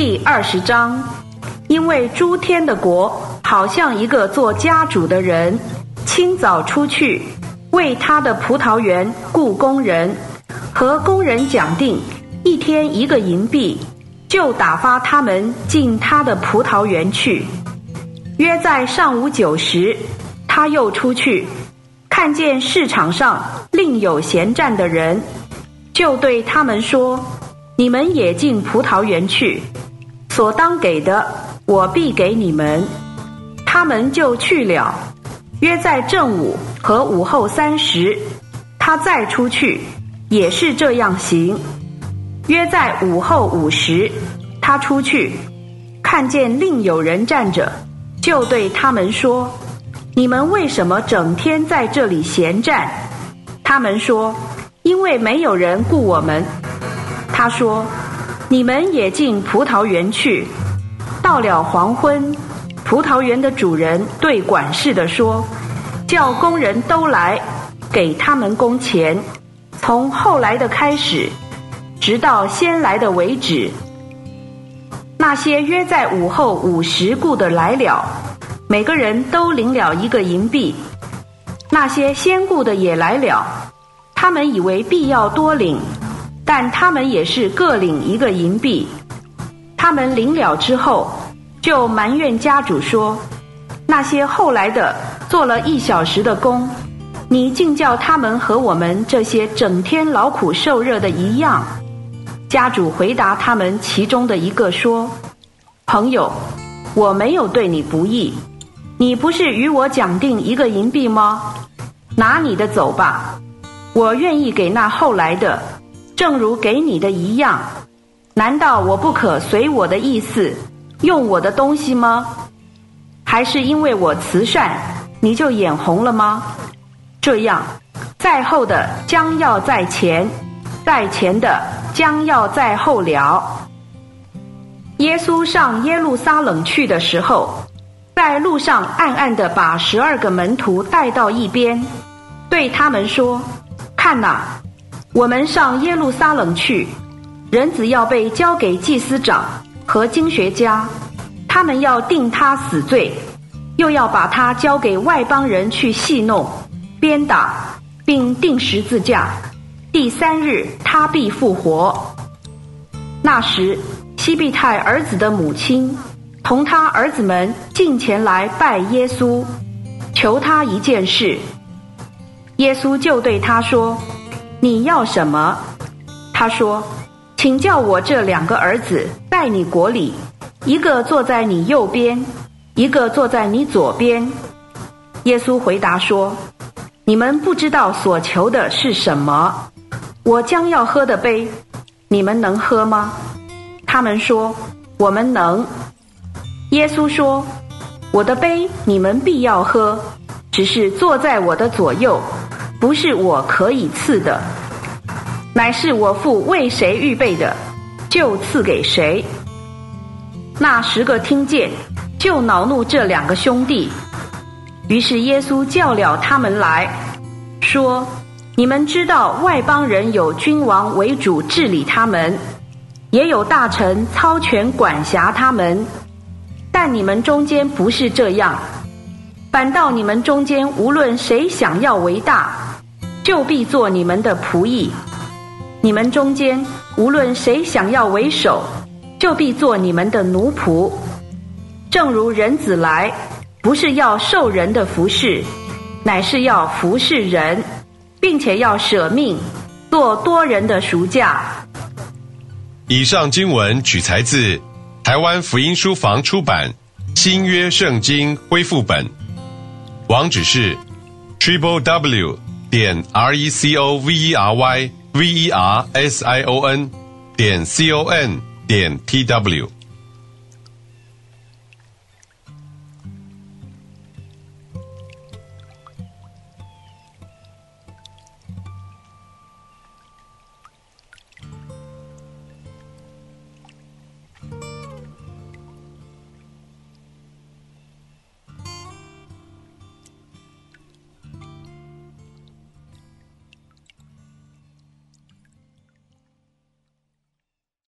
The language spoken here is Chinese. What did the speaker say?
第二十章，因为诸天的国好像一个做家主的人，清早出去为他的葡萄园雇工人，和工人讲定一天一个银币，就打发他们进他的葡萄园去。约在上午九时，他又出去，看见市场上另有闲站的人，就对他们说：“你们也进葡萄园去。”所当给的，我必给你们。他们就去了。约在正午和午后三时，他再出去，也是这样行。约在午后五时，他出去，看见另有人站着，就对他们说：“你们为什么整天在这里闲站？”他们说：“因为没有人雇我们。”他说。你们也进葡萄园去。到了黄昏，葡萄园的主人对管事的说：“叫工人都来，给他们工钱，从后来的开始，直到先来的为止。”那些约在午后五时雇的来了，每个人都领了一个银币。那些先雇的也来了，他们以为必要多领。但他们也是各领一个银币，他们领了之后，就埋怨家主说：“那些后来的做了一小时的工，你竟叫他们和我们这些整天劳苦受热的一样。”家主回答他们其中的一个说：“朋友，我没有对你不义，你不是与我讲定一个银币吗？拿你的走吧，我愿意给那后来的。”正如给你的一样，难道我不可随我的意思用我的东西吗？还是因为我慈善，你就眼红了吗？这样，在后的将要在前，在前的将要在后了。耶稣上耶路撒冷去的时候，在路上暗暗的把十二个门徒带到一边，对他们说：“看哪。”我们上耶路撒冷去，人子要被交给祭司长和经学家，他们要定他死罪，又要把他交给外邦人去戏弄、鞭打，并定十字架。第三日他必复活。那时，西庇太儿子的母亲同他儿子们进前来拜耶稣，求他一件事。耶稣就对他说。你要什么？他说：“请叫我这两个儿子在你国里，一个坐在你右边，一个坐在你左边。”耶稣回答说：“你们不知道所求的是什么。我将要喝的杯，你们能喝吗？”他们说：“我们能。”耶稣说：“我的杯你们必要喝，只是坐在我的左右。”不是我可以赐的，乃是我父为谁预备的，就赐给谁。那十个听见，就恼怒这两个兄弟。于是耶稣叫了他们来说：“你们知道外邦人有君王为主治理他们，也有大臣操权管辖他们，但你们中间不是这样。反倒你们中间无论谁想要为大。”就必做你们的仆役，你们中间无论谁想要为首，就必做你们的奴仆。正如人子来，不是要受人的服侍，乃是要服侍人，并且要舍命，做多人的赎价。以上经文取材自台湾福音书房出版《新约圣经恢复本》，网址是 triple w。点 r e c o v e r y v e r s i o n 点 c o n 点 t w